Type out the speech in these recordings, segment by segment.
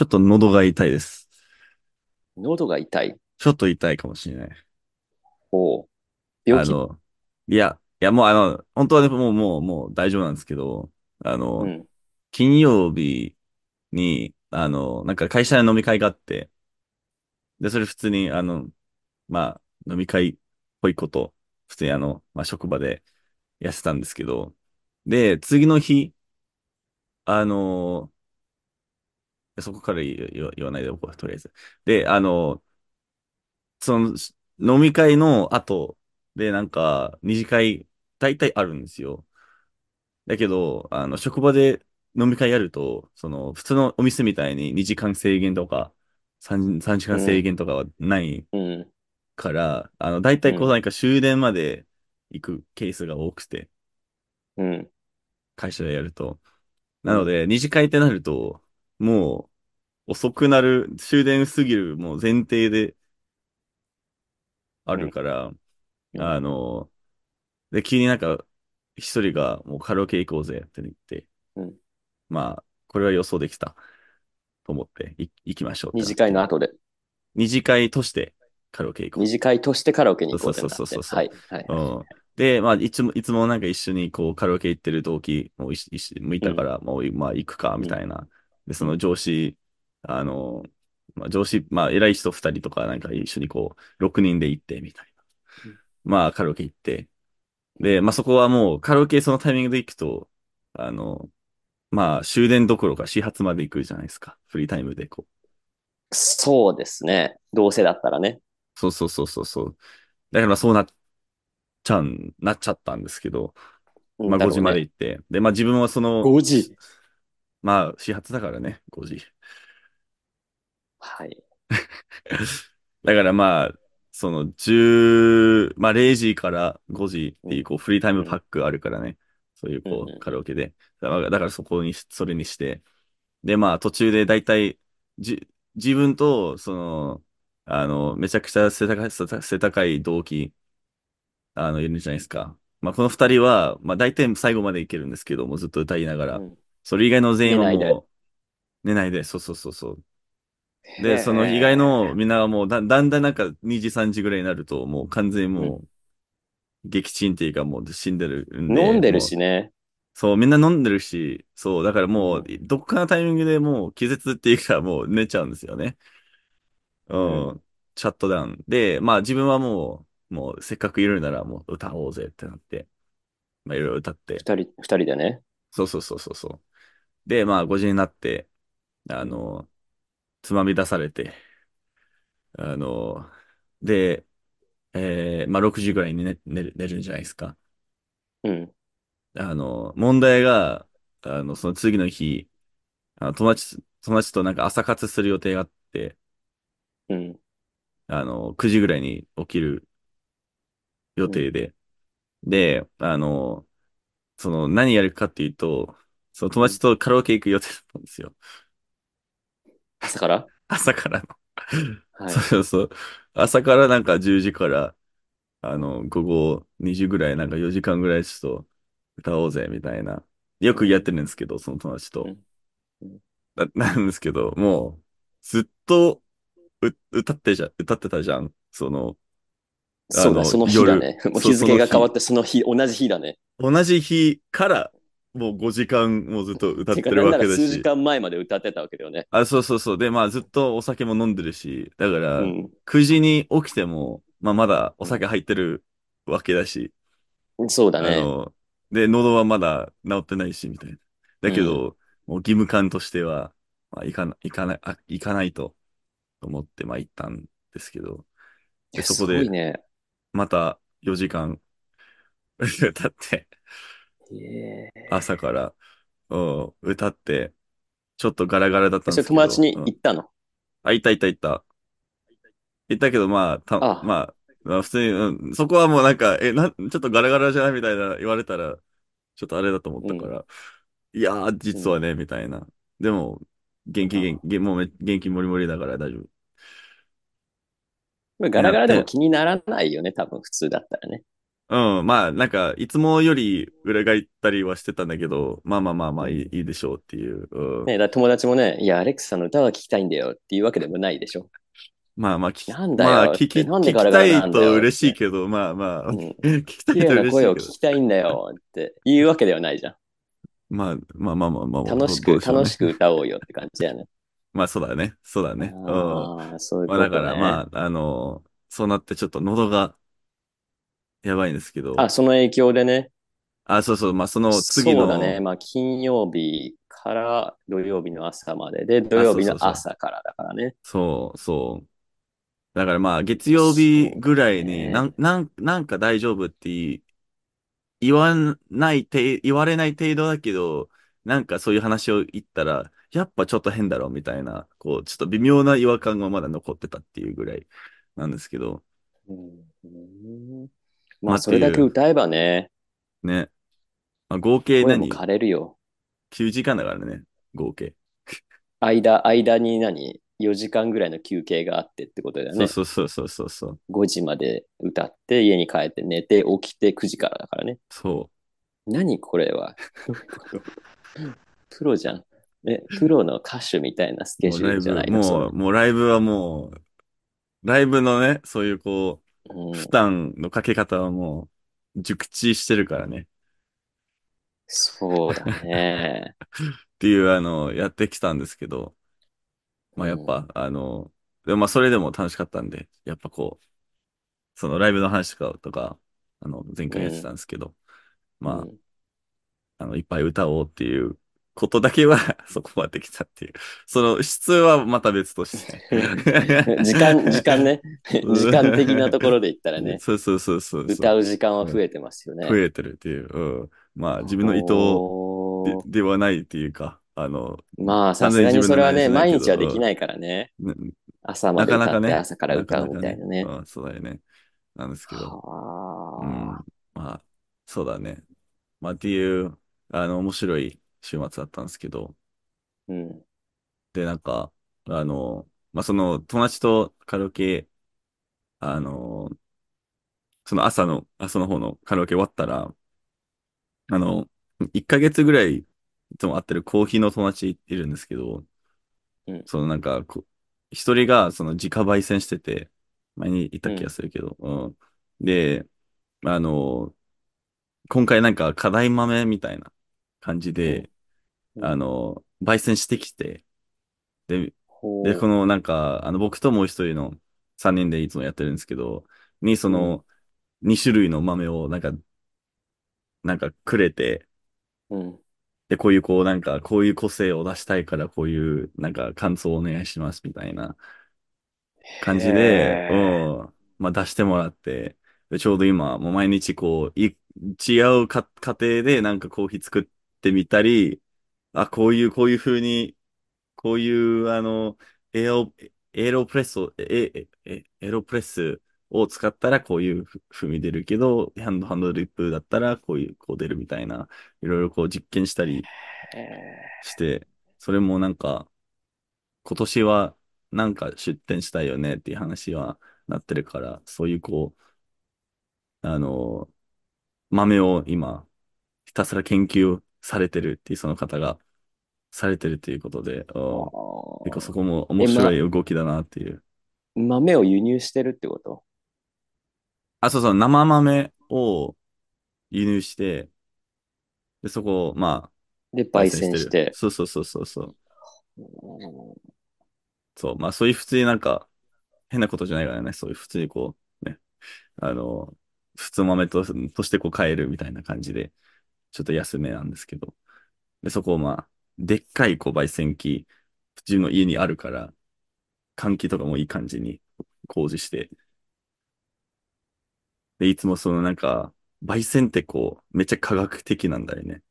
ちょっと喉が痛いです。喉が痛い？ちょっと痛いかもしれない。おう病気？あの、いや、いやもうあの、本当はね、もう、もう、もう大丈夫なんですけど、あの、うん。金曜日に、あの、なんか会社で飲み会があって、で、それ普通に、あの、まあ、飲み会っぽいこと、普通にあの、まあ、職場でやってたんですけど、で、次の日、あの、そこから言言わないでおこう、とりあえず。で、あの、その、し飲み会の後で、なんか、二次会、大体あるんですよ。だけど、あの、職場で飲み会やると、その、普通のお店みたいに2時間制限とか、3、3時間制限とかはないうん。から、あの、大体こう、うんなんか終電まで行くケースが多くて、うん。会社でやると。なので、二次会ってなると、もう、遅くなる、終電過ぎる、もう前提で、あるから、うんあの、で、急になんか、一人が、もうカラオケ行こうぜって言って、うんまあ、これは予想できた。と思って、い行きましょう。二次会の後で。二次会としてカラオケ行こう二。次会としてカラオケに行こうってなって。そうそうそうそうはい。はい。うん。で、まあ、いつも、いつもなんか一緒にこうカラオケ行ってる同期もいしいしもいたから、もう、まあ、行くか、みたいな。で、その上司、あの、まあ、上司、まあ、偉い人二人とか、なんか一緒にこう、六人で行って、みたいなうん。まあ、カラオケ行って。で、まあ、そこはもう、カラオケそのタイミングで行くと、あの、まあ、終電どころか始発まで行くじゃないですか。フリータイムで、こう。そうですね。どうせだったらね。そうそうそうそうそう。だからそうなっちゃん、なっちゃったんですけど、まあ5時まで行行って。で、まあ自分はその、5時。まあ始発だからね、5時。はい。だからまあ、その10、まあ0時から5時っていうこうフリータイムパックあるからね。そういうこうカラオケで。だからそこにし、それにして。でまあ途中でだいたいじ、自分と、その、あの、めちゃくちゃ背高い、背高い動機、あの、いるじゃないですか。まあこの二人は、まあ大体最後までいけるんですけども、ずっと歌いながら。うんそれ以外の全員はもう、寝ないで、そうそうそうそう。で、その以外のみんなはもうだ、だんだんなんか2時3時ぐらいになると、もう完全にもう、撃沈っていうかもう死んでるんで。飲んでるしね。そう、みんな飲んでるし、そう、だからもう、どっかのタイミングでもう気絶っていうかもう寝ちゃうんですよね。うん。うチャットダウン。で、まあ自分はもう、もうせっかくいるならもう歌おうぜってなって、まあいろいろ歌って。二人、二人でね。そうそうそうそうそう。で、まあ5時になって、あの、つまみ出されて、あの、で、えー、まあ6時ぐらいに寝、寝る、寝るんじゃないですか。うん。あの、問題が、あの、その次の日、あの友達、友達となんか朝活する予定があって、うん。あの、9時ぐらいに起きる予定で、で、あの、その何やるかっていうと、その友達とカラオケ行く予定だったんですよ。朝から？朝からの。はい。そうそうそう。朝からなんか10時から、あの、午後2時ぐらい、なんか4時間ぐらいちょっと歌おうぜ、みたいな。よくやってるんですけど、その友達と。な なんですけど、もう、ずっと、う、歌ってじゃ、歌ってたじゃん。その、そうだ、その日だね。夜 もう日付がそ変わってその日、同じ日だね。同じ日から、もう5時間もずっと歌ってるわけだら数時し。間前まで歌ってたわけだよね。あ、そうそうそう。で、まあずっとお酒も飲んでるし、だから、うん。9時に起きても、まあまだお酒入ってるわけだし、あそうだね。の、で、喉はまだ治ってないし、みたいな。だけど、もう義務感としては、まあ、行かな、行かない、あ、行かないと、と思って、まあ、行ったんですけど、でそこで。また4時間、歌って、朝から、うん、歌って、ちょっとガラガラだったんですけど。友達にうん行ったの？あ、いたいたいた。いたけど、まあ、た、あまあ、まあ普通に、うん、そこはもうなんか、え、な、ちょっとガラガラじゃない？みたいな言われたら、ちょっとあれだと思ったから、いやー、実はね、みたいな。でも、元気元気、げもうめ元気もりもりだから大丈夫。ガラガラでも気にならないよね、多分普通だったらね。うん、まあ、なんか、いつもより裏返ったりはしてたんだけど、まあまあまあまあいい、うん。いいでしょうっていう。うん、ね、だから友達もね、いや、アレックスさんの歌が聞きたいんだよっていうわけでもないでしょ。まあまあ、聞き、なんだまあ、聞き、なんで聞き彼がなんだたいとよって。嬉しいけど、まあまあ、うん。聞きたいと綺麗な声を聞嬉しいけど。きたいんだよっていうわけではないじゃん。まあ、まあまあまあまあ、どう、どう楽しく、でしょうね。楽しく歌おうよって感じやね。まあそうだね。そうだね。うん。ああ、そういうこまあだからとね。まあ、あの、そうなってちょっと喉がやばいんですけあ、ど、その影響でね。あ、そうそう、まあその次そうだね。の、まあ、金曜日から土曜日の朝までで、土あ、曜日の。朝からだからね。そうそう。だからまあ月曜日ぐらいになね。ん、なん、なんか大丈夫って言言わないて、言われない程度だけど、なんかそういう話を言ったら、やっぱちょっと変だろみたいな、こう、ちょっと微妙な違和感がまだ残ってたっていうぐらいなんですけど、うん、うんまあ、それだけ歌えばね、ね、まあ、合計何声も枯れるよ。?9 時間だからね、合計。間、間に何 ?4 時間ぐらいの休憩があってってことだよね。そうそうそうそうそう。5時まで歌って、家に帰って寝て、起きて9時からだからね。そ何これは？プロじゃん。え、プロの歌手みたいなスう。ケジュールじゃないもう、れ。もうライブはもう、ライブのね、そういうこう、負うん、担のかけ方はもう、熟知してるからね。そうだね。っていう、あの、やってきたんですけど、まあやっぱ、うん、あの、でもまあそれでも楽しかったんで、やっぱこう、そのライブの話とか、とか、あの、前回やってたうん、んですけど、まうん。あ、あの、いっぱい歌おうっていうことだけは そこまできたっていう。その質はまた別として 時間、時間ね。時間的なところで言ったらね、そうそうそうそう。歌う時間はうん増えてますよね。増えてるっていう。うん。まあ自分の意図で、はないっていうか、あの、まあ、さすがにそれはね、毎日はできないからね。うん。朝まなで歌ってかなかね、朝からなか歌うみなかね、たいなね。うん、そうだよね。なんですけど、うん、はあ。まあ、そうだね。まあっていう、あの、面白い週末だったんですけど、うん、で、なんか、あの、まあその友達とカラオケ、あの、その朝の、朝の方のカラオケ終わったら、あの、1ヶ月ぐらい、いつも会ってるコーヒーの友達いるんですけど、うん、そのなんかこ、一人がその自家焙煎してて、前に言った気がうん、するけど、うん。で、あの、今回なんか課題豆みたいな感じうん、で、うん。あの、焙煎してきて、で、で、こほのなんか、あの、僕ともう一人の三人でいつもやってるんですけど、にその、二種類の豆をなんか、なんかくれて、うん。で、こういうこうなんか、こういう個性を出したいから、こういうなんか感想をお願いしますみたいな感へじで、うえ。ん、まあ出してもらって、で、ちょうど今、もう毎日こう、い、違うか家庭でなんかコーヒー作ってみたり、あ、こういう、こういう風に、こういう、あの、エアエロプレスを、え、え、エロプレスを使ったらこういうふ風味出るけど、ハンド、ハンドリップだったらこういう、こう出るみたいな、いろいろこう実験したり。して、それもなんか、今年はなんか出店したいよねっていう話はなってるから、そういうこう、あの、豆を今、ひたすら研究されてるっていうその方がされてるということで、うん、結構そはあ。こも面白い動きだなっていう。豆を輸入してるってこと？あ、そうそう、生豆を輸入して、で、そこを、まで、あ、焙焙煎して。そうそうそうそうそう。うんそう、まあそういう普通になんか、変なことじゃないからね、そういう普通にこう、ね、あの、普通豆と、としてこう買えるみたいな感じで、ちょっと安めなんですけど。で、そこをまあ、でっかいこう焙煎機、自分の家にあるから、換気とかもいい感じに工事して、で、いつもそのなんか、焙煎ってこう、めっちゃ科学的なんだよね。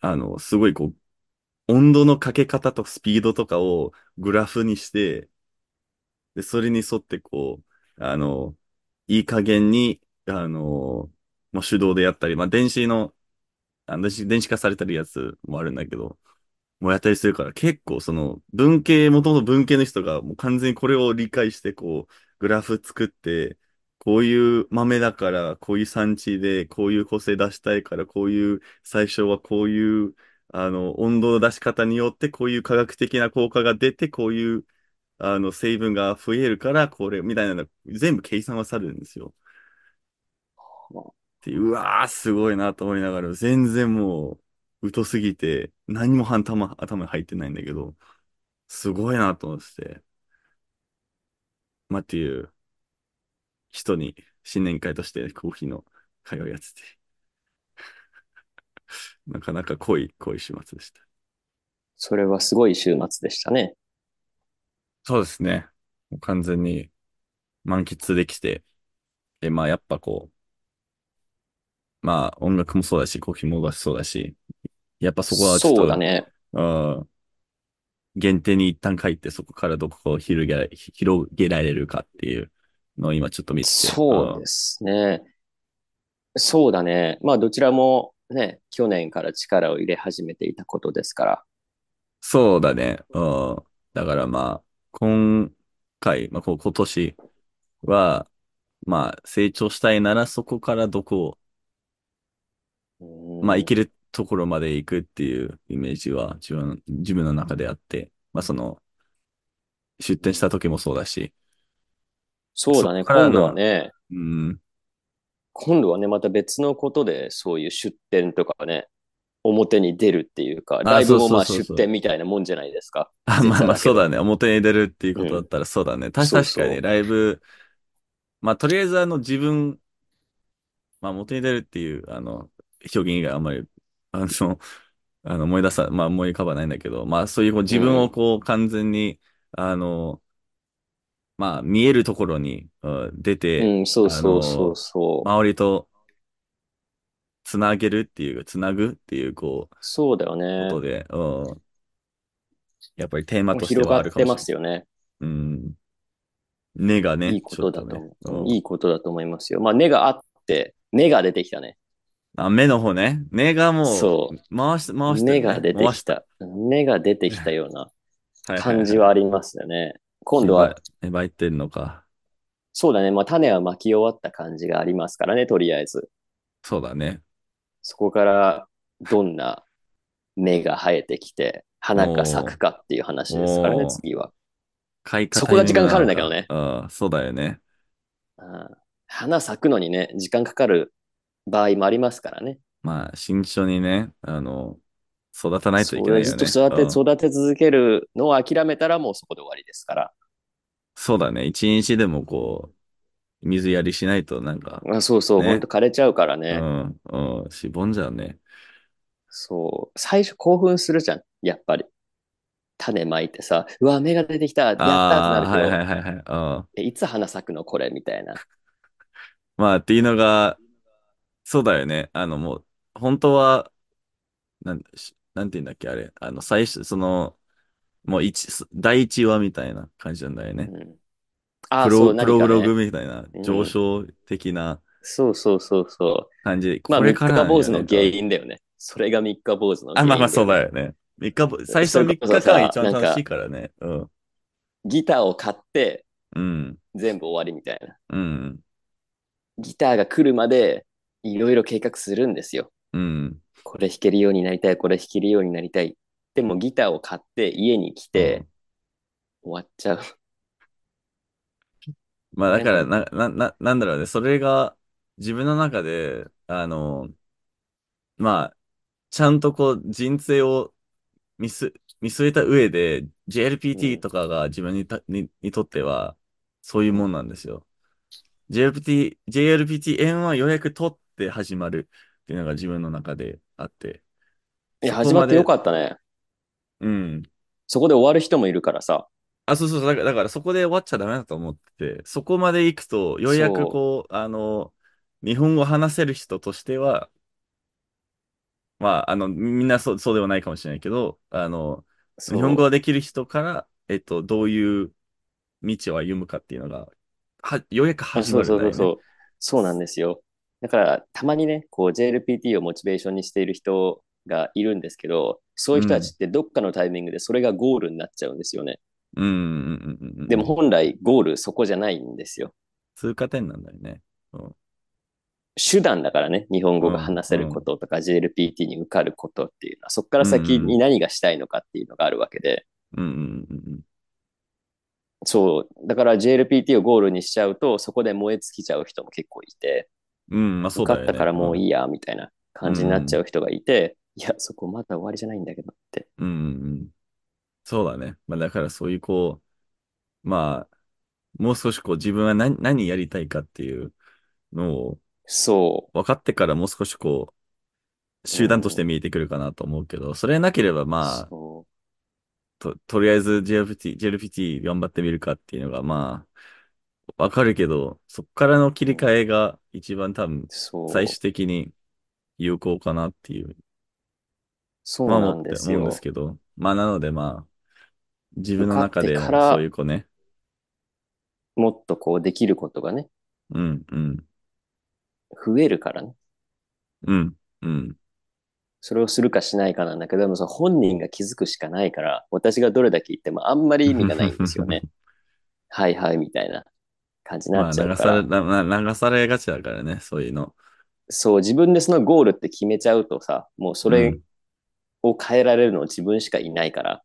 あの、すごいこう、温度のかけ方とスピードとかをグラフにして、で、それに沿ってこう、あの、いい加減に、あの、まあ、手動でやったり、まあ、電子の、あの電子、化されてるやつもあるんだけど、もうやったりするから、結構その、文系、もともと文系の人がもう完全にこれを理解して、こう、グラフ作って、こういう豆だから、こういう産地で、こういう個性出したいから、こういう、最初はこういう、あの、温度の出し方によって、こういう科学的な効果が出て、こういう、あの、成分が増えるから、これ、みたいなの、全部計算はされるんですよ。で、うわー、すごいなと思いながら、全然もう、疎すぎて、何も頭、頭に入ってないんだけど、すごいなと思ってて、まあ、っていう人に新年会としてコーヒーの会をやってて、なかなか濃い、濃い週末でした。それはすごい週末でしたね。そうですね。もう完全に満喫できて、で、まあやっぱこう、まあ音楽もそうだし、コーヒーもそうだし、やっぱそこはちょっと、そうだね。うん、限定に一旦帰ってそこからどこを広げ広げられるかっていうのを今ちょっと見てて。そうですね。そうだね。まあどちらもね、去年から力を入れ始めていたことですから。そうだね。うん。だからまあ、今回、まあこう今年は、まあ成長したいならそこからどこを、まあ行けるところまで行くっていうイメージは自分自分の中であって、まあその、出店した時もそうだし、そうだね。今度はね、うん、今度はね、また別のことでそういう出店とかね、表に出るっていうか、ライブもまあ出店みたいなもんじゃないですか。あ、まあまあそうだね。ね。表に出るっていうことだったらそうだね。うそう確かにライブ、まあとりあえずあの自分、まあ表に出るっていうあの表現以外あんまり、あの、あの思い出さ、まあ思い浮かばないんだけど、まあそういうこう自分をこう完全に、あの、まあ見えるところにうん出て、うん、そうそうそうそう。周りとつなげるっていう、つなぐっていうこう、そうだよこねと。で、うん。やっぱりテーマとして広はあがってまるかもしれない。すよね。うん。根がね、いいことだとちょっ思う。ねうんいいことだと思いますよ。まあ、根があって、根が出てきたね。あ、目の方ね。根がもう、そう回し、回して、ね。根が出てきた。根が出てきたようなた感じはありますよね。今度は、。芽生えてんのか。そうだね。まあ、種は巻き終わった感じがありますからね、とりあえず。そうだね。そこから、どんな芽が生えてきて、花が咲くかっていう話ですからね、次は。開花そこが時間かかるんだけどねうん、そうだよね。うん花咲くのにね、時間かかる場合もありますからね。まあ、慎重にね、あの、育たないといそけないよね。れずっと育て、うん育て続けるのを諦めたらもうそこで終わりですから。そうだね。一日でもこう、水やりしないとなんか、あそうそう、ねほんと枯れちゃうからうね。ん、うん、しぼんじゃうね。そう。最初興奮するじゃん、やっぱり。種まいてさ、うわ、芽が出てきた、やったってああー、はいなるけど、はいはいはい。うん。えいつ花咲くの？これみたいな。まあ、っていうのが、そうだよね。あの、もう、本当は、なん、しなんて言うんだっけ、あれ。あの、最初、その、もう一、す第一話みたいな感じなんだよね。うん、ああ、プロ、そう、プロブロ何かね。グみたいな、うん上昇的なそうそうそうそう。感じで、まあ、これから三日坊主のなんだよね原因だよね。それが三日坊主の原あ、因まあまあ、そうだよね。三日ぼ、最初その3日間一番なんか楽しいからね。うん。ギターを買ってうん。全部終わりみたいな。うん。ギターが来るまでいろいろ計画するんですよ。うん。これ弾けるようになりたい、これ弾けるようになりたい。でもギターを買って家に来て終わっちゃう。まあだからな、な、な、なんだろうね。それが自分の中で、あの、まあ、ちゃんとこう人生を見す、見据えた上で、うん JLPT とかが自分にた、に、にとっては、そういうもんなんですよ。JLPT、JLPT-N は予約取って始まるっていうのが自分の中であって。いや、始まってよかったね。うん。そこで終わる人もいるからさ。あ、そうそうそう、だから、だからそこで終わっちゃダメだと思ってて、そこまで行くと、ようやくこう、あの、日本語話せる人としては、まあ、あの、みんなそう、そうではないかもしれないけど、あの、そう日本語ができる人から、えっと、どういう道を歩むかっていうのが、は、ようやくあ始そうまるんだよね。そうそうそう。そうなんですよ。だから、たまにね、こう JLPT をモチベーションにしている人がいるんですけど、そういう人たちってどっかのタイミングでそれがゴールになっちゃうんですよね。うん。でも本来ゴールそこじゃないんですよ。通過点なんだよね。うん。手段だからね、日本語がうん話せることとか JLPT に受かることっていうのは、そこから先に何がしたいのかっていうのがあるわけで、うんうんうんそう、だから JLPT をゴールにしちゃうと、そこで燃え尽きちゃう人も結構いて、うん。うん、まあそうだよね。受かったからもういい。いや、みたいな感じになっちゃう人がいて、いや、そこまだ終わりじゃないんだけどって。うんうんうん。そうだね。まあだからそういうこう、まあ、もう少しこう自分は何、何やりたいかっていうのをそ分かってからもう少しこう、集団として見えてくるかなと思うけど、それなければう。まあ、そと、とりあえず JLPT、JLPT 頑張ってみるかっていうのがまあ、わかるけど、そっからの切り替えが一番多分う。そう。最終的に有効かなっていう、そうまあなんですよ思って思うんで。すけど、まあなのでまあ、自分のかってからそういう子ね、もっとこうできることがね、うん、うん、増えるからね。うん、うん、それをするかしないかなんだけど、でもその本人が気づくしかないから、私がどれだけ言ってもあんまり意味がないんですよね。はいはいみたいな感じにまあなっちゃうから。流され、なな流されがちだからね、そういうの。そう、自分でそのゴールって決めちゃうとさ、もうそれうんを変えられるの自分しかいないから、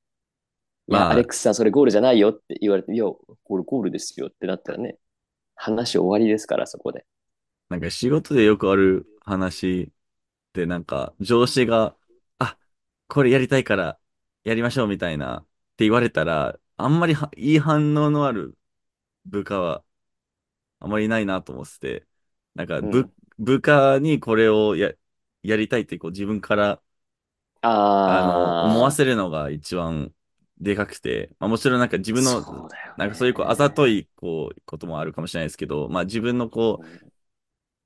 いや、まあアレックスさんそれゴールじゃないよって言われて、いや、これゴールですよってなったらね、話終わりですから、そこで。なんか仕事でよくある話で、なんか上司が、あ、これやりたいからやりましょうみたいなって言われたら、あんまりはいい反応のある部下はあまりいないなと思ってて、なんか部、うん部下にこれをや、やりたいってこう自分から、あの、思わあせるのが一番でかくて、まあもちろんなんか自分の、なんかそういうこうあざといこうこともあるかもしれないですけど、まあ自分のこう、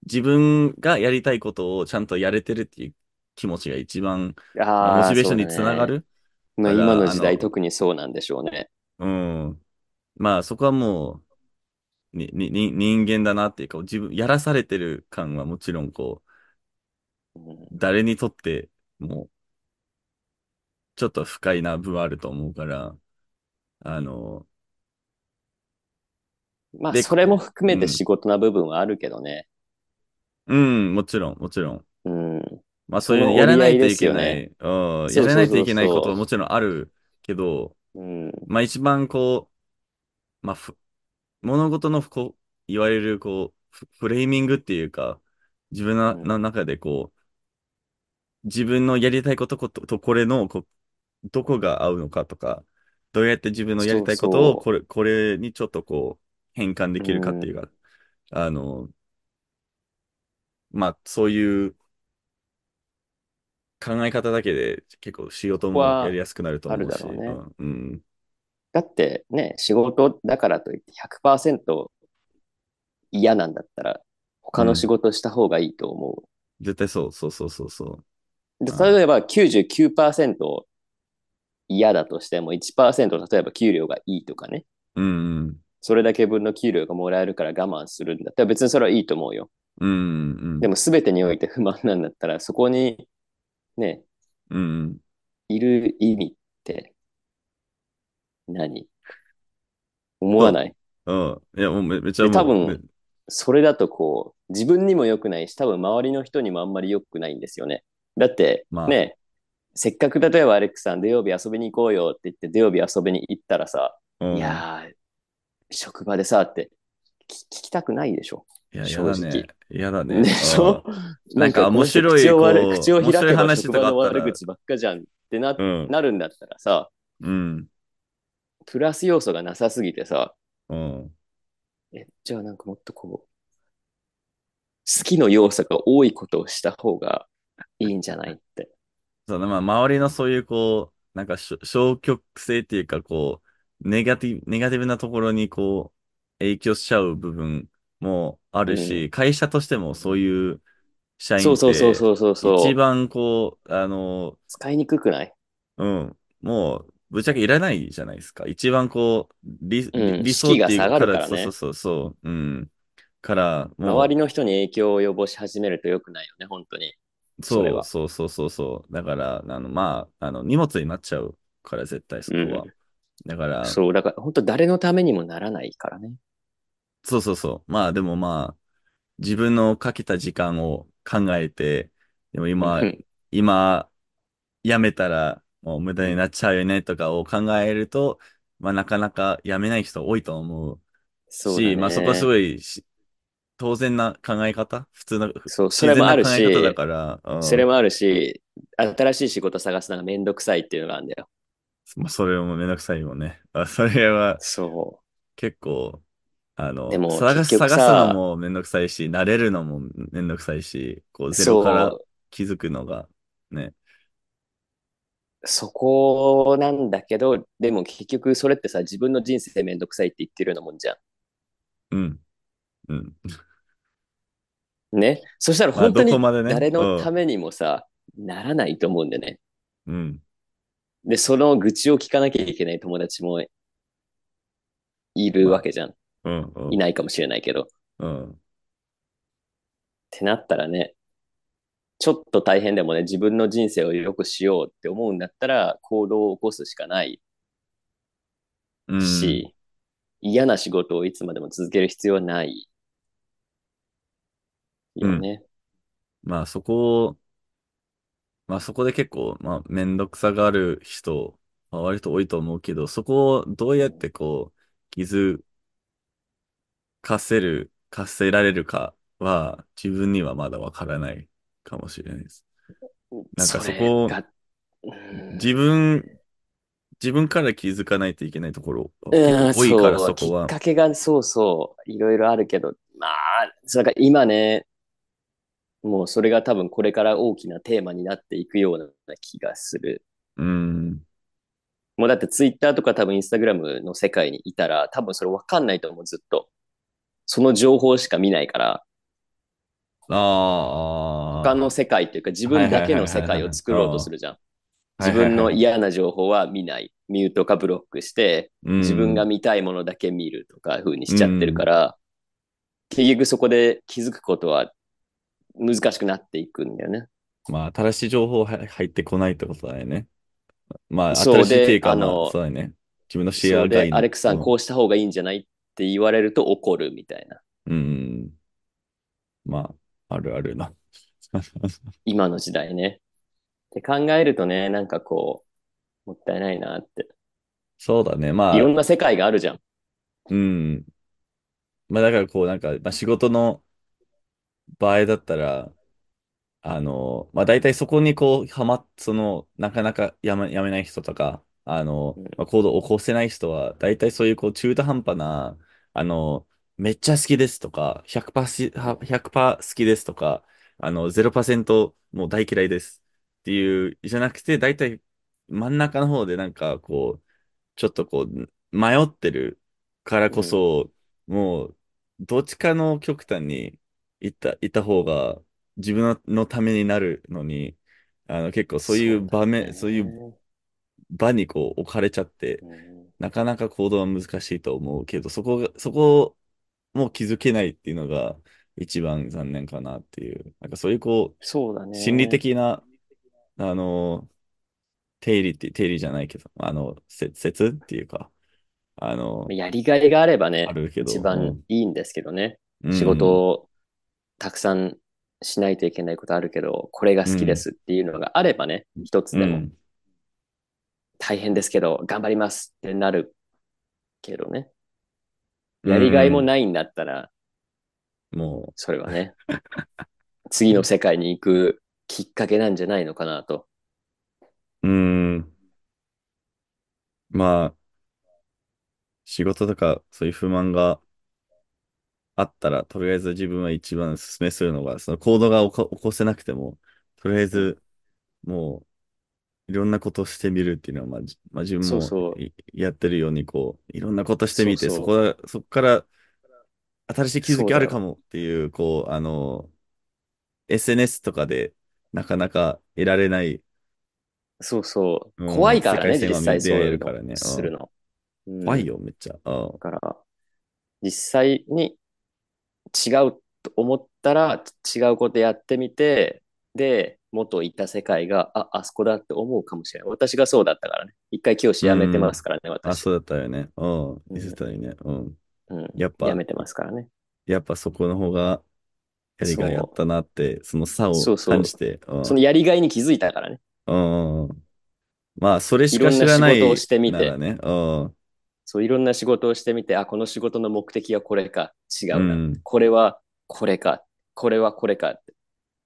自分がやりたいことをちゃんとやれてるっていう気持ちが一番、モチベーションにつなが。る。まあ、今の時代特にそうなんでしょうね。うん。まあそこはもう、に、に、に人間だなっていうか、自分、やらされてる感はもちろんこう、うん誰にとっても、ちょっと不快な部はあると思うから、あの、まあ、でそれも含めうんて仕事な部分はあるけどね。うん、もちろん、もちろん。うん。まあそういうやらないといけない、ねうん、やらないといけないことはもちろんあるけど、うん。まあ一番こう、まあふ、物事のこう、言われるこう、フフレーミングっていうか、自分のうん。の中でこう、自分のやりたいことこととこれのこう、どこが合うのかとか、どうやって自分のやりたいことをこれ、これにちょっとこう、変換できるかっていうか、あの、まあそういう考え方だけで結構仕事もやりやすくなると思うし、うね。うんうんだってね、仕事だからといって100%嫌なんだったら、他の仕事した方がいいと思絶対そう、そうそうそうそう。例えば99%嫌だとしても1%例えば給料がいいとかね。うんうん。それだけ分の給料がもらえるから我慢するんだったら別にそれはいいと思うよ。うんうん。でも全てにおいて不満なんだったらそこにね、うんうん。いる意味って何？思わない？うん。いや、もうめめっちゃもうで多分めそれだとこう、自分にも良くないし、多分周りの人にもあんまり良くないんですよね。だって、まあね、せっかく例えばアレックさん土曜日遊びに行こうよって言って土曜日遊びに行ったらさ、うんいやー、職場でさって聞聞きたくないでしょ？いや、や正直だね。やだね。でしょ？うん なんか面白い口を口を開面白いけば話とか悪口ばっかじゃんってな,、うん。なるんだったらさ、うん。プラス要素がなさすぎてさ、うん。え、じゃあなんかもっとこう、好きの要素が多いことをした方がいいんじゃないって。そうね、まあ、周りのそういう、こう、なんか消極性っていうか、こう、ネガティブ、ネガティブなところに、こう、影響しちゃう部分もあるし、会社としてもそういう社員って、そうそうそうそうそうそう。一番、こう、あの、使いにくくない？うん、もう、ぶっちゃけいらないじゃないですか。一番、こう、理、うん理想っていうからねそうそうそうそう、うん。から、周りの人に影響を及ぼし始めると良くないよね、本当に。そうはそうそうそうそう。だから、あの、まあ、あの、荷物になっちゃうから、絶対そこは。うんだから、そう、だから本当誰のためにもならないからね。そうそうそう。まあでもまあ、自分のかけた時間を考えて、でも今、うん。今、やめたらもう無駄になっちゃうよねとかを考えると、まあなかなかやめない人多いと思うそうだし、まあそこはすね。ごいし当然な考え方、普通の、ふそう、それもある考え方だし、から、うん。それもあるし、新しい仕事探すのがめんどくさいっていうのがあるんだよ。まあそれもめんどくさいもんね。あ、それはそ結構、あう。での、探す、も結局探すのさ、もめんどくさいし、慣れるのもめんどくさいし、こうゼロからそ気づくのがね。う、そこなんだけど、でも結局それってさ、自分の人生めんどくさいって言ってるようなもんじゃうん、うん。ん。ね？そしたら本当に。誰うん、のためにもさ、ならないと思うんでね。うん、で、その愚痴を聞かなきゃいけない友達もいるまあ、わけじゃん。うん、うん、いないかもしれないけど。っうん。てなったらね、ちょっと大変でもね、自分の人生を良くしようって思うんだったら、行動を起こすしかない。うん。し、嫌な仕事をいつまでも続ける必要はない。うん。よね。まあそこまあそこで結構、まあめんどくさがある人、まあ、割と多いと思うけど、そこをどうやってこう、気づかせる、かせられるかは、自分にはまだわからないかもしれないです。なんかそそこ自分、自分から気づかないといけないところ、多いからそう、きっ。かけがそうそう、いろいろあるけど、まあ、それから今ね、もうそれが多分これから大きなテーマになっていくような気がする。うん。もうだってツイッターとか多分インスタグラムの世界にいたら多分それわかんないと思う、ずっと。その情報しか見ないから、他あの世界というか自分だけの世。界を作ろうとすあるじゃん。自分の。嫌な情報は見ない。ミュートかブロックして、う自分がん。見たいものだけ見るとか風にしうちゃってるかん。ら、結局そこで気づくことは難しくなっていくんだよね。まあ、新しい情報は入ってこないってことだよね。まあ、新しいっていうそうだね。自分の視そうで、野外の。アレックさんうん。こうした方がいいんじゃないって言われると怒るみたいな。うん。まあ、あるあるな。今の時代ね。って考えるとね、なんかこう、もったいないなって。そうだね。まあ、いろんな世界があるじゃん。うん。まあ、だからこう、なんか、まあ、仕事の場合だったら、あの、まあ、大体そこにこう、はまっ、その、なかなかやめ、やめない人とか、あの、うんまあ、行動を起こせない人は、大体そういうこう、中途半端な、あの、めっちゃ好きですとか、100%し、は100%好きですとか、あの、0%もう大嫌いですっていう、じゃなくて、大体真ん中の方でなんかこう、ちょっとこう、迷ってるからこうんそ、もう、どっちかの極端に行った、行った方が、自分のためになるのに、あの結構そういう場面、そういうね。場にこう置かれちゃって、うんなかなか行動は難しいと思うけど、そこが、そこも気づけないっていうのが一番残念かなっていう、なんかそういうこう、そうだ心理ね。的な、あの、定理って、定理じゃないけど、あの、説説っていうか、あの、やりがいがあればあね、一。番いいんですけどね。う仕事ん、をたくさんしないといけないことあるけど、これが好きでうん、すっていうのがあればね、一つでもうん、大変ですけど、頑張りますってなるけどね。うやりがいもん、ないんだったら、もそれはね、次の世界に行くきっかけなんじゃないのかなと。う、うん、まあ、仕事とかそういう不満があったら、とりあえず自分は一番勧めするのが、その行動が起こ、せなくても、とりあえうん、ずもういろんなことをしてみるっていうのは、まあ、じまあ、自分もそうそう、いやってるように、こう、いろんなことしてみて、そこ、そこから新しいう、気づ。きあるかもっていう、こう、あの、SNS とかでなかなか得られない、そうそう。怖うん、世いからね、実際そういうのするの。うん。怖いよ、めっちゃ。うん、だから、実際に違うと思ったら、違うことやってみて、で、元いた世界が、あ、あそこだって思うかもしれない。私がそうだったからね。一回教師う辞めてますん。からね、あ、そ私。うだったよね。うん。見せうん。たいね。うん。うん。やっぱ、やめてますからね。やっぱそこの方がやりがいあったなって、その差をそうそう感じて、うんそのやりがいに気づいたからね。うんうんまあ、それしかいろんな知らない仕事をしてみてね。うんそういろんな仕事をしてみて、あ、この仕事の目的はこれか。違うな。うんこれはこれか。これはこれか。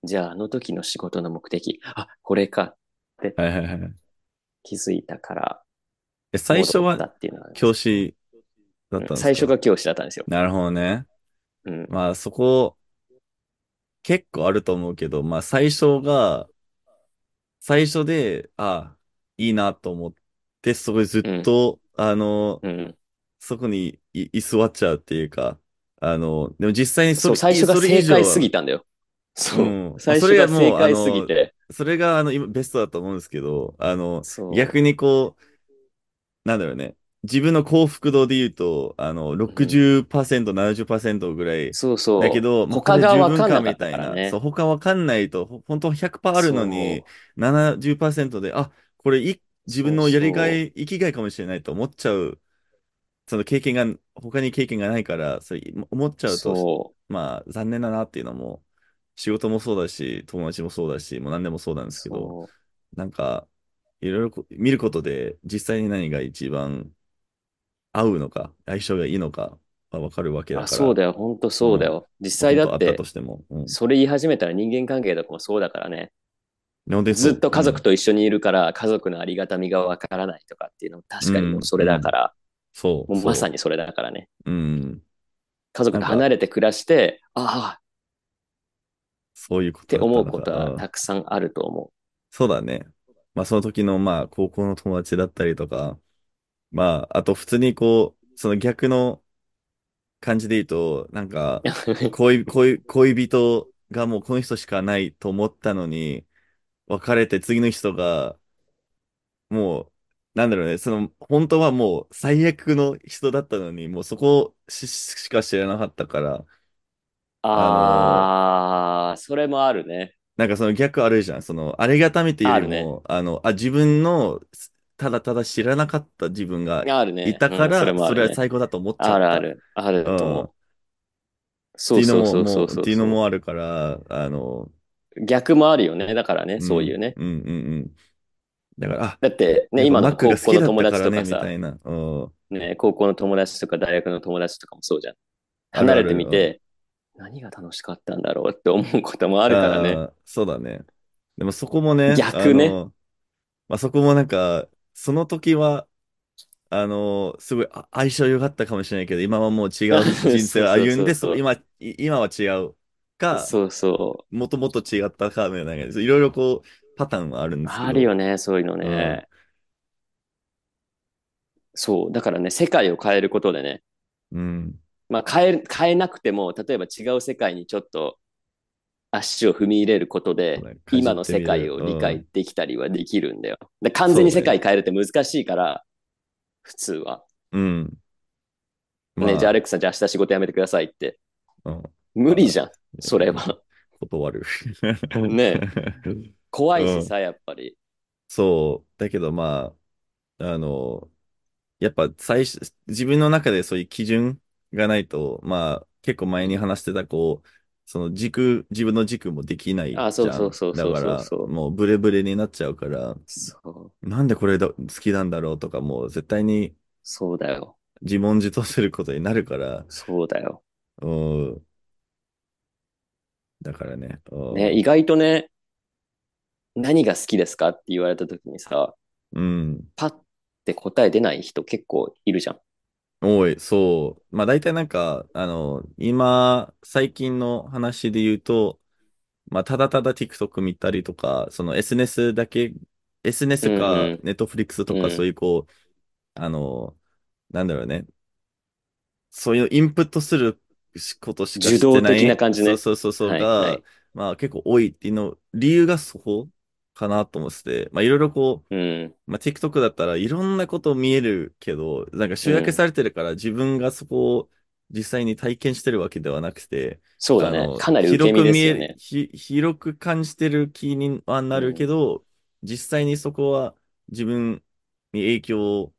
じゃあ、あの時の仕事の目的、あ、これか。はいはいはい。気づいたから、え最初は教師だったんですか最初が教師だったんですよ。なるほどね。うん。まあそこ、結構あると思うけど、まあ最初が、最初で、あ、いいなと思って、そこでずっと、あの、うん。そこにい居座っちゃうっていうか、あの、でも実際にそそう、れ、最初が正解すぎたんだよ。そう。うん最初が正解すぎて。それがあの今ベストだと思うんですけど、あの。逆にこう、なんだろうね、自分の幸福度で言うと、あの、60%、70%ぐらいそうそう。だけど、もうこ他がれ十分分かんなかっかみたいな。そう、。他わかんないと、ほ本当100%あるのに、70%で、あ、これい自分のやりがい、生きがいかもしれないと思っちゃう。その経験が、他に経験がないから、そう思っちゃうと、そまあ、残念だなっていうのも、仕事もそうだし、友達もそうだし、もう何でもそうなんう。ですけど、なんか、いろいろこ見ることで、実際に何が一番合うのか、相性がいいのか、は分かるわけだから。あ、そうだよ。本当そうだよ。実際だっったてと、しても。うんそれ言い始めたら人間関係とかもそうだからね。ずっと家族と一緒にいるから、家族のありがたみがわからないとかっていうのも確かにもうそれだから、そう。もうまさに。にそれだからね。うん。家族が離れて暮らして、ああそういうこってとだったのか思うことはうんたくさんあると思そうだね。まあ、その時の、まあ、高校の友達だったりとか、まあ、あと普通にこう、その逆の感じで言うと、なんか、う。恋、恋、恋人がもうこの人しかないと思ったのに、別れて次の人が、もう、なんだろうね、その、本当はもう最悪の人だったのに、もうそこししか知らなかったから、ああ、それもあるね。なんかその逆あるじゃん。その、ありがたみっていうよりあも、あの、あ、自分の、ただただ知らなかった自分があるね。いたかうんそれねそれは最高だと思っちゃった。あるある。あると思う。うていうそうそうそうそう。っていうのもあるから、あの、逆もあるよね。だからね、んそういうね。うんうんうん。だから、あ、だってね、今の高校の友達とかさね。ね、高校の友達とか大学の友達とかもそうじゃん。離れてみて、何が楽しかったんだろうって思うこともあるからね。そうだね。でもそこもね、逆ねまあ、そこもなんか、その時は、あのすごいあ相性良かったかもしれないけど、今はもう違う 人生を歩んで、そうそうそう今、い今は違うか、そうそもともと違ったか、みたいな感じでいろいろこう、パターンはあるんう。ですけど。あるよね、そういうのね。そう。だからね、世界を変えることでね、うん。まあ変え、変えなくても、例えば違う世界にちょっと足を踏み入れることで今の世界を理解できたりはできるんだよ。で完全に世界変えるって難しいから、普通は。うん。ね、じゃあアレックさん、じゃあ明日仕事辞めてくださいって。うん無理じゃん、それは。断る。ね 怖いしさ、やっぱり。そう。だけどまあ、あの、やっぱ最初、自分の中でそういう基準がないと、まあ、結構前に話してた、こう、その軸、自分の軸もできないじゃん。あそうそうそうそうだからもうブレブレになっちゃうから、そう。なんでこれだ好きなんだろうとか、もう絶対にそうだよ。自問自答することになるから、そうだよ。うん。だからね。うんね、意外とね、何が好きですかって言われた時にさ、うん。パッて答え出ない人結構いるじゃん。多い、そう。まあ大体なんか、あの、今、最近の話で言うと、まあただただ TikTok 見たりとか、その SNS だけ、SNS か Netflix とかうんそういうこう、あの、なんだろうね。そういうインプットすることしかしてない。受動的な感じねそうそうそうそうが、はいはいまあ結構多いっていうの、理由がそこかなと思ってて、まあいろいろこう、うん。まあ、TikTok だったらいろんなこと見えるけど、なんか集約されてるから自分がそこを実際に体験してるわけではなくて、そうだ。ねかなり受け身ですよね。広く見えひ広く感じてる気にはなるけど、実際にそこは自分に影響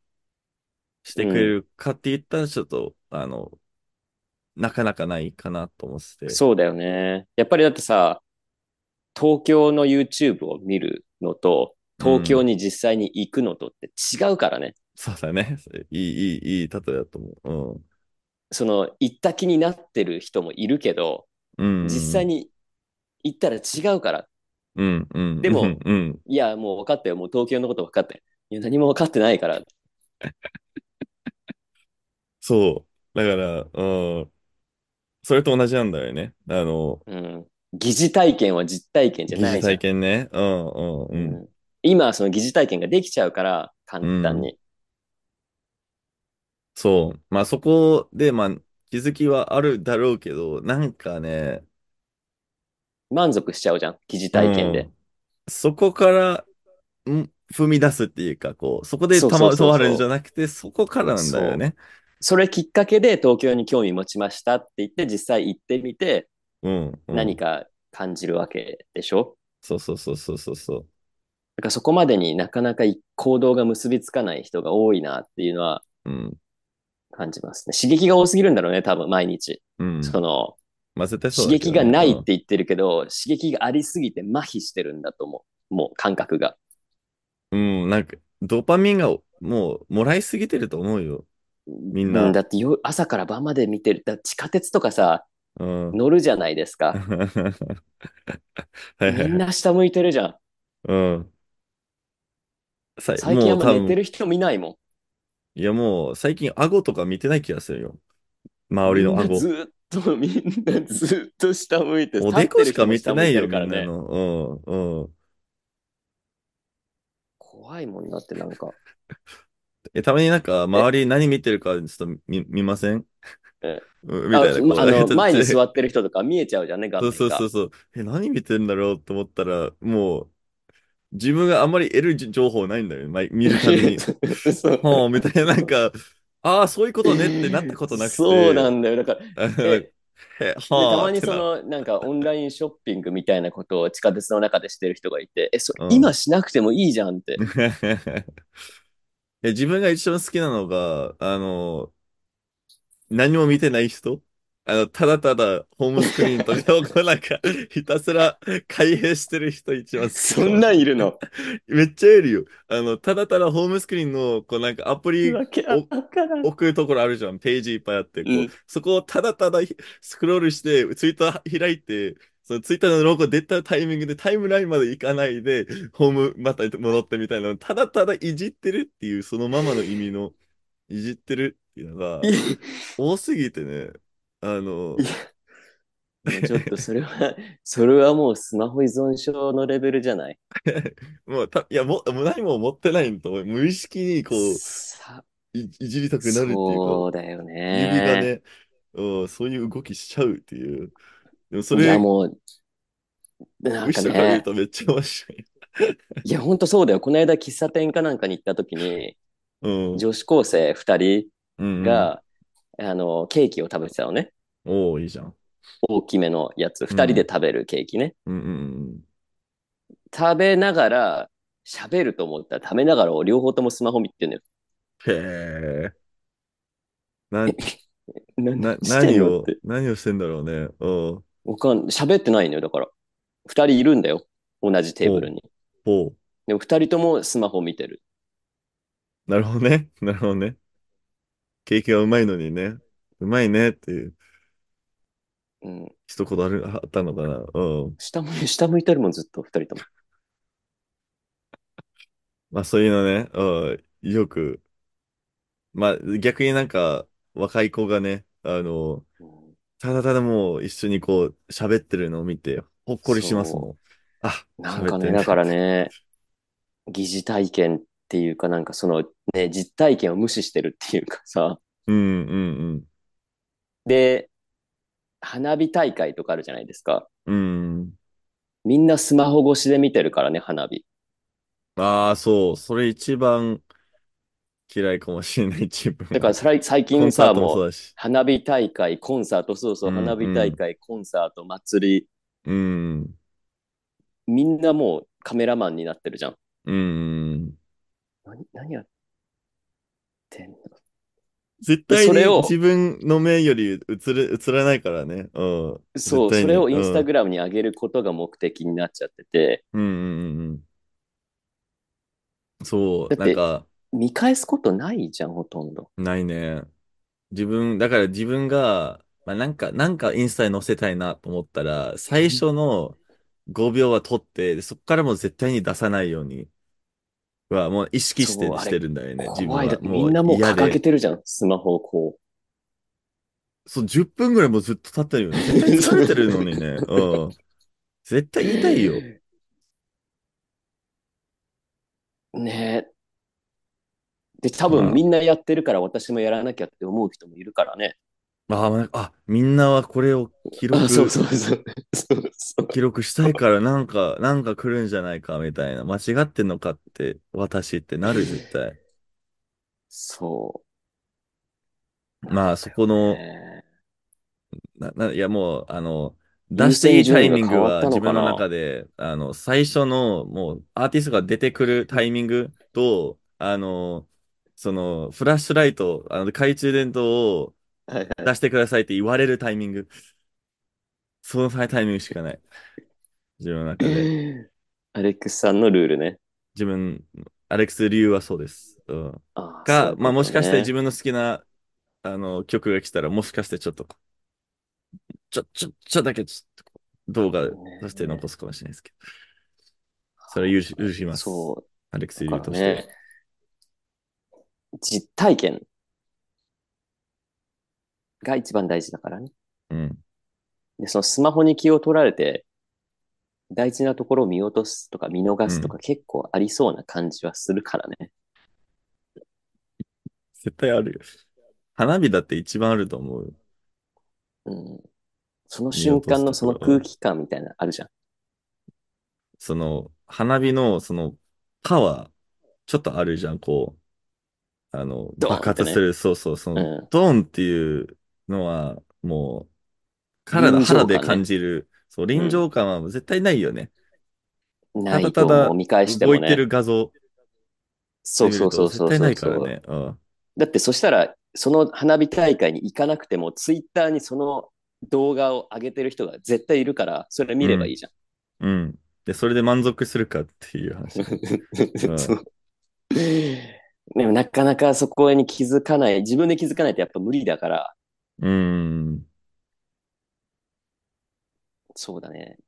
してくれるかって言ったらちょっと、あの、なかなかないかなと思ってて。そうだよね。やっぱりだってさ、東京の YouTube を見るのと、東京に実際に行くのとって違うからね。そうだね。いい、いい、いい例えだと思う。その、行った気になってる人もいるけど、うん。実際に行ったら違うから。うん、うん。でもうん、うん。いや、もう分かったよ。もう東京のこと分かったよ。いや、何も分かってないから。そう。だから、うん。それと同じなんだよね。あの、うん。疑似体験は実体験じゃないじゃん。体験ね。うん、うん、う。うんん今はその疑似体験ができちゃうから、簡単に。そう。まあそこで、まあ気づきはあるだろうけど、なんかね、満足しちゃうじゃん。疑似体験でうん。そこから、ん？踏み出すっていうか、こう、そこでたま、そうそうそうそう止まるんじゃなくて、そこからなんだよね。それきっかけで東京に興味持ちましたって言って、実際行ってみて、うん、うん。何か感じるわけでしょ、そうそうそうそうそうそう。だからそこまでになかなか行動が結びつかない人が多いなっていうのはうん。感じますね。刺激が多すぎるんだろうね、多分毎日。うん。その、まあ刺激がないって言ってるけど、刺激がありすぎて麻痺してるんだと思う。もう感覚が。うん、うんなんか、ドーパミンがもう、もらいすぎてると思うよ。みんなうだってよ朝から晩まで見てる。だ地下鉄とかさ、うん。乗るじゃないですか。はいはいはい。みんな下向いてるじゃん。うん。さ最近あんま寝てる人見ないもん。いやもう最近顎とか見てない気がするよ。周りの顎。ずーっと、みんなずっと下向いて、おでこしか見てないよ、からね。うん、うん。怖いもんなってなんか。え、たまになんか、周り何見てるか、ちょっと見、見ません？みたいな。ああの、前に座っってる人とか見えちゃうじゃんね、画そう面が。そうそうそう。え、何見てんだろうと思ったら、もう、自分があんまり得る情報ないんだよ。毎見るたびに。そうはあ、みたいな、なんか、ああ、そういうことねってなったことなくて。そうなんだよ。だから、たはあ、まにその、なんかオンラインショッピングみたいなことを地下鉄の中でしてる人がいて、え、そうん今しなくてもいいじゃんって。自分が一番好きなのが、あの、何も見てない人？あの、ただただホームスクリーンとこう なんか、ひたすら開閉してる人一番好き。そんなんいるの？めっちゃいるよ。あの、ただただホームスクリーンの、こうなんかアプリわけわからん。置くところあるじゃん。ページいっぱいあって、こう、うんそこをただただひスクロールして、ツイッター開いて、そのツイッターのロゴ出たタイミングでタイムラインまで行かないで、ホームまた戻ってみたいなの、ただただいじってるっていう、そのままの意味の、いじってるっていうのが多すぎてね、あのちょっとそれは、それはもうスマホ依存症のレベルじゃない？もうた、いや、もう、何も持ってないんと無意識にこう、さい、いじりたくなるっていうか、そうだよ指がね。ね、うん、そういう動きしちゃうっていう。でもそれ、いやもう、なんかね、とめっちゃ面白い。いやほんとそうだよ。この間喫茶店かなんかに行った時に、うん。女子高生二人うんうん、が、あの、ケーキを食べてたのね。おおいいじゃん。大きめのやつ。二人で食べるケーキね。うんうん食べながら、喋ると思ったら食べながら両方ともスマホ見てんのよ。うん。へえ。な、な何を何をしてんだろうね。うん。わかん、喋ってないのよ、だから。二人いるんだよ。同じテーブルに。ほう。でも二人ともスマホ見てる。なるほどね。なるほどね。ケーキがうまいのにね。うまいねっていううん。一言ある、あったのかな。うん。下向い、下向いてるもん、ずっと二人とも。まあそういうのね、うん。よく。まあ逆になんか若い子がね、あの、うんただただもう一緒にこう喋ってるのを見て、ほっこりしますもん。あ、なんかね、喋ってんだだからね、疑似体験っていうかなんかそのね、実体験を無視してるっていうかさ、うんうんで、花火大会とかあるじゃないですか。うん。うん。みんなスマホ越しで見てるからね、花火。ああ、そう。それ一番嫌いかもしれない 自分は。だから最コ近さ、ンサートももそううだし。花火大会、コンサート、そうそう、うん花火大会、コンサート、祭り、うん。みんなもうカメラマンになってるじゃん。うん。何、何やってんの？絶で、対にそれを、自分の目より映る、映らないからね。うん。絶そう。それをインスタうん。グラムに上げることが目的になっちゃってて、うんうんうんうん。そう、だってなんか、見返すことないじゃん、ほとんど。ないね。自分、だから自分が、まあ、なんか、なんかインスタに載せたいなと思ったら、最初の5秒は撮って、でそこからもう絶対に出さないようには、もう意識して、してるんだよね。自分は。みんなもう掲げ。てるじゃん、スマホをこそう、10分ぐらいもうずっと立ってるよね。絶対う。疲れてるのにね。うん。絶対言いたいよ。ねえ。で、多分まみんなやってるから私もやらなきゃって思う人もいるからね。あ、あ、まあ、あみんなはこれを記録、そうそう。そうそう。記録したいからなんか、なんか来るんじゃないかみたいな。間違ってんのかって、私ってなる、絶対。そう。まあ、そこの、ね。な、な、いや、もう、あの、出優していいタイミングは自分の中で、あの、最初の、もう、アーティストが出てくるタイミングと、あの、その、フラッシュライト、あの、懐中電灯をはいは出してくださいって言われるタイミング、そのタイミングしかない。自分の中で。い。アレックスさんのルールね。自分、アレックス・リュウはそうです。うん。あか、まあ、もしかして自。分の好きな、あの、曲が来たら、もしかしてちょっと、ちょ、ちょ、ちょだけ、ちょっと、動画として残ねすかもしれないですけど。それは許し、許します。そう。アレックス・だリュウとしてね、実体験が一番大事だからね。うん。で、そのスマホに気を取られて、大事なところを見落とすとか見逃うん。すとか結構ありそうな感じはするからね。絶対あるよ。花火だって一番あると思う。うん。その瞬間のその空ん。気感みたいなのあるじゃん。その、花火の、その、パワー、ちょっとあるじゃん、こう。あの。爆発する、そうそう、その、うん。ドーンっていうのは、もう、体、で場感じる、そう、臨うん。場感は絶対ないよね。た。だただ見返して動いて。る画像そうそうそうそう絶対ないからね。うん。う。だってそしたら、その花火大会に行かなくても、ツイッターにその動画を上げてる人が絶対いるから、それ見うん。ればいいじゃん。うん。で、それで満足するかっていう話 でもなかなかそこに気づかない、自分で気づかないとやっぱ無理だから、うん。そうだね。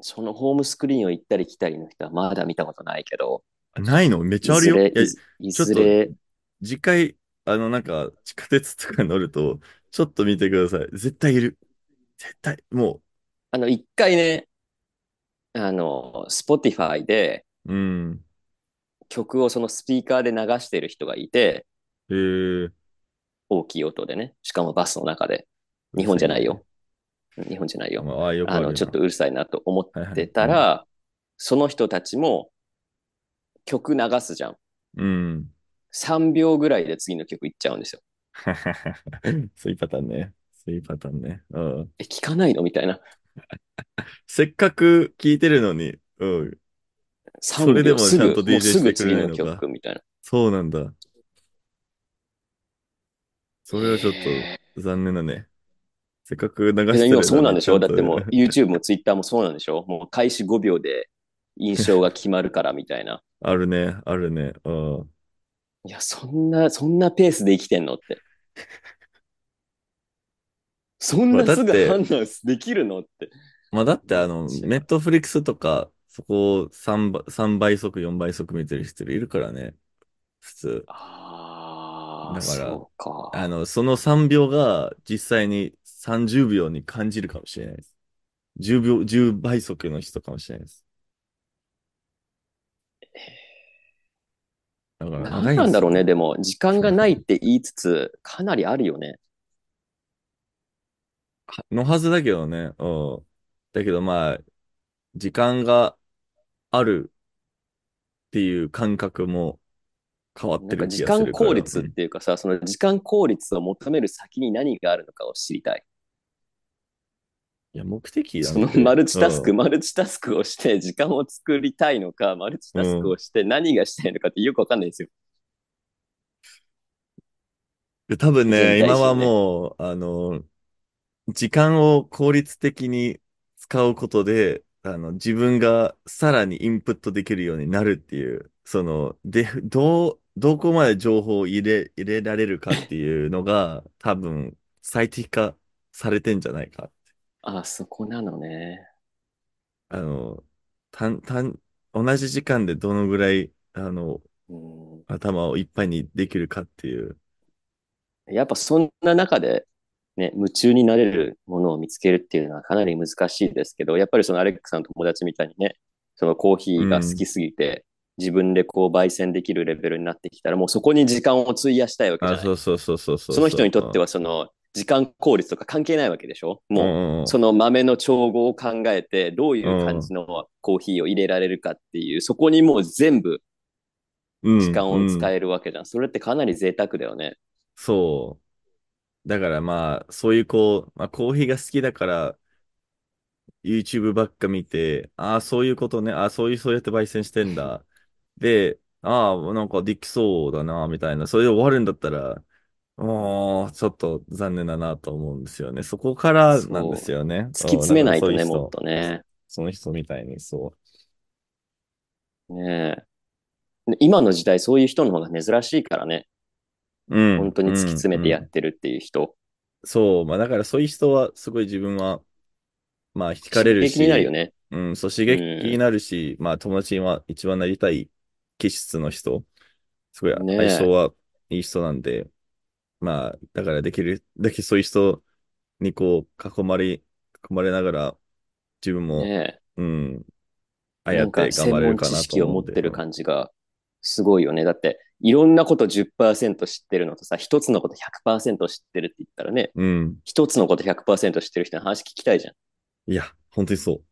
そのホームスクリーンを行ったり来たりの人はまだ見たことないけど、ないの？めっちゃあるよ。いずれ、いずれ、次回、あの、なんか、地下鉄とか乗ると、ちょっと見てください。絶対いる。絶対、もあの、一回ね、あの、Spotify でう、うん。曲をそのスピーカーで流してる人がいて、えー、大きい音でね、しかもバスの中で。日本。じゃないよ。日本じゃないよ。まあ、あ、よくあの。ちょっとうるさいなと思っはいはい。てたうん。ら、その人たちも曲流すじゃん。うん。3秒ぐらいで次の曲行っちゃうんですよ。そういうパターンね。そういうパターンね。うん。え、聞かないの？みたいな。せっかく聞いてるのに、うん。そ3れで秒、すぐ、もちゃんと DJ すしてくれぐ次のないのか。曲みたいな。そうなんだ。それはちょっとえ残念だね。せっかく流ー、して今るのに、そうなんでしょ？だってもう YouTube も Twitter もそうなんでしょ？もう開始5秒で印象が決まるからみたいな。あるね、あるね。うん。いや、そんな、そんなペースで生きてんのって。そんまあ、なすぐ判断できるのって。まあ、だってあの。ネットフリックスとか、そこを3倍、3倍速、4倍速見てる人いるからね。普通。ああ、だから、そうか。あの、その3秒が実際に30秒に感じるかもしれないです。10秒、10倍速の人かもしれないです。だから何長いんですよね。なんだろうね。でも、時間がないって言いつつ、かなりあるよね。のはずだけどね。うん。だけどまあ、時間があるっていう感覚も変わってる気がす時間るから。う効率っん。ていうかさ、その時間効率を求める先に何があるのかを知りたい。いや、目的なその。マルチタスク、うん。マルチタスクをして時間を作りたいのか、マルチうタスクん。をして何がしたいのかってよくわかんないんですよ。で多分ね、現代今は。もう、あの、時間を効率的に使うことで、あの、自分がさらにインプットできるようになるっていう、その、で、どう、どこまで情報を入れ、入れられるかっていうのが、多分、最適化されてんじゃないか。あ、そこなのね。あの、たん、たん、同じ時間でどのぐらい、あの、うん、頭をいっぱいにできるかっていう。やっぱそんな中で、ね、夢中になれるものを見つけるっていうのはかなり難しいですけど、やっぱりそのアレックさんの友達みたいにね、そのコーヒーが好きうん。すぎて、自分でこう焙煎できるレベルになってきたら、もうそこに時間を費やしたいわけじあ、ゃない。そうそうそうそうそうその人にとって。はその時間効率とか関係ないわけでしょ？うもうん。その豆の調合を考えてどういう。感じのコーヒーを入れられるかっていう、そこにもう全部うん。時間うん。を使えるわけじゃん。それってかなり贅沢だよね。そう。だからまあ、そういうこう、まあ、コーヒーが好きだから、YouTube ばっか見て、ああ、そういうことね、ああ、そういう、そうやって焙煎してんだ。で、ああ、なんかできそうだな、みたいな。それで終わるんだったら、もう、ちょっと残念だなと思うんですよね。そこからなんで。すよね。突き詰めないとね、もっそういう人、とね。その人みたいに、そねえ。今の時代そういう人の方が珍しいからね。う。うん、本当に突きうん、詰めてやっうん。てるっていう人。そう、まあだからそういう人は、すごい自分は、まあ惹かれる刺激になるよし、ね。うん、そう刺う激にん。なるし、まあ友達には一番なりたい気質の人、すごい。相性はいい人なんで、まあ、だからできるだけそういう人にこう囲まれ、囲まれながら自分も、ねうん、ああえ。やって頑張れるかなと知識を思うんで、持ってるうん、感じがすごいよね。だって、いろんなこと10%知ってるのとさ、一つのこと100%知ってるって言ったらね、うん。一つのこと100%知ってる人の話聞きたいじゃいや、本当にそう。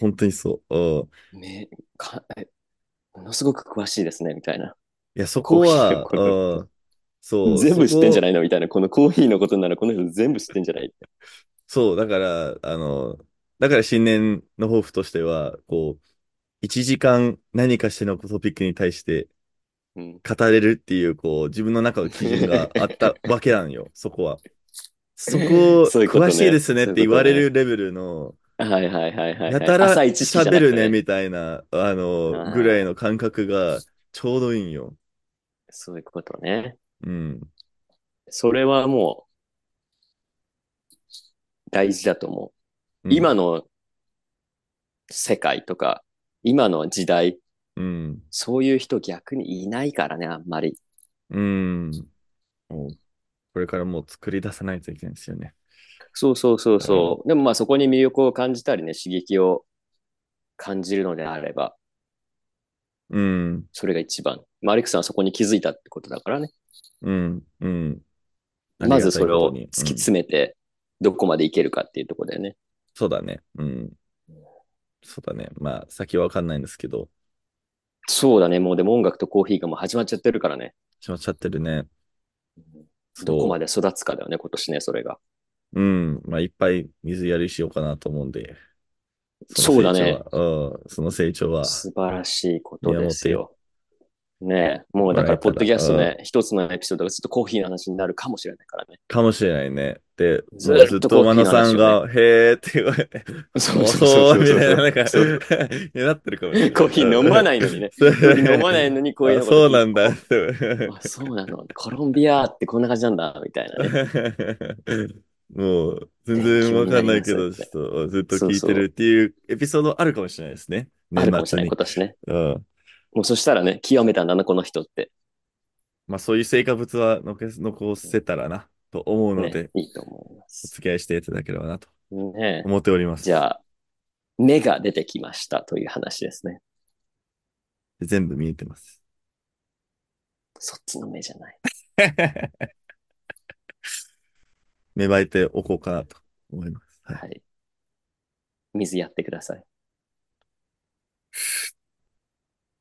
本当にそう。うん、ん。ねか、えものすごく詳しいですね、みたいな。いや、そこは。うん、そう、全部知ってんじゃないのみたいな。このコーヒーのことならこの人全部知ってんじゃないそう、だから、あの、だから新年の抱負としては、こう、1時間何かしらのトピックに対してうん。語れるっていう、こう、自分の中の基準があったわけなんよ、そこは。そこ、詳しいで。すねって言われる。レベルの、はいはいはいはいはい。やたら喋るね。みたいな、あの、ぐらいの感覚がちょうどいいんよ。そういうことね。うん。それはもう大事だと思う。うん。今の世界とか、今の時代、うん。そういう人逆にいないからね、あんまり。うん。これからもう作り出さないといけないんですよね。そうそうそううん。そう。でもまあそこに魅力を感じたりね、刺激を感じるのであれば、うん。それが一番。マリックさんはそこに気づいたってことだからね。うん。うん。まずそれを。突きうん。詰めて、どこまでいけるかっていうところだよね。そうだね。うん。そうだね。まあ、先はわかんないんですけど、そうだね。もうでも音楽とコーヒーがもう始まっちゃってるからね。しまっちゃってるね。どこまそで育つかだよね、今年ね、それが。う。うん。まあ、いっぱい水やりしようかなと思うんで、そのそうだね。うん。その成長は素晴らしいことですよ。ねえ。もうだから、ポッドキャストね、うん。一つのエピソードがずっとコーヒーの話になるかもしれないからね。かもしれないね。で、ずっっと真野。さんが、へーって言われて、そうそうみたいな。なんかそう。になってるかもしれない。コーヒー飲まないのにね。コーヒー飲まないのにこと聞いて、そうなんだそうなの。コロンビアってこんな感じなんだ、みたいなね。もう、全勉然わかんないけど、ち。ょっとずっと聞いてるっ。ていうエピソードあるかもしれないですね。あるかもしれない。今年ね。うん。もうそしたらね、極めたんだな、この人って。まあそういう成果物は残せたらな、と思うのね、で、いいと思いまおす。付き合いしていただければなとね思っております。じゃあ、目が出てきましたという話ですね。全部見えてます。そっちの目じゃない。芽生えておこうかなと思います。はい。はい。水やってください。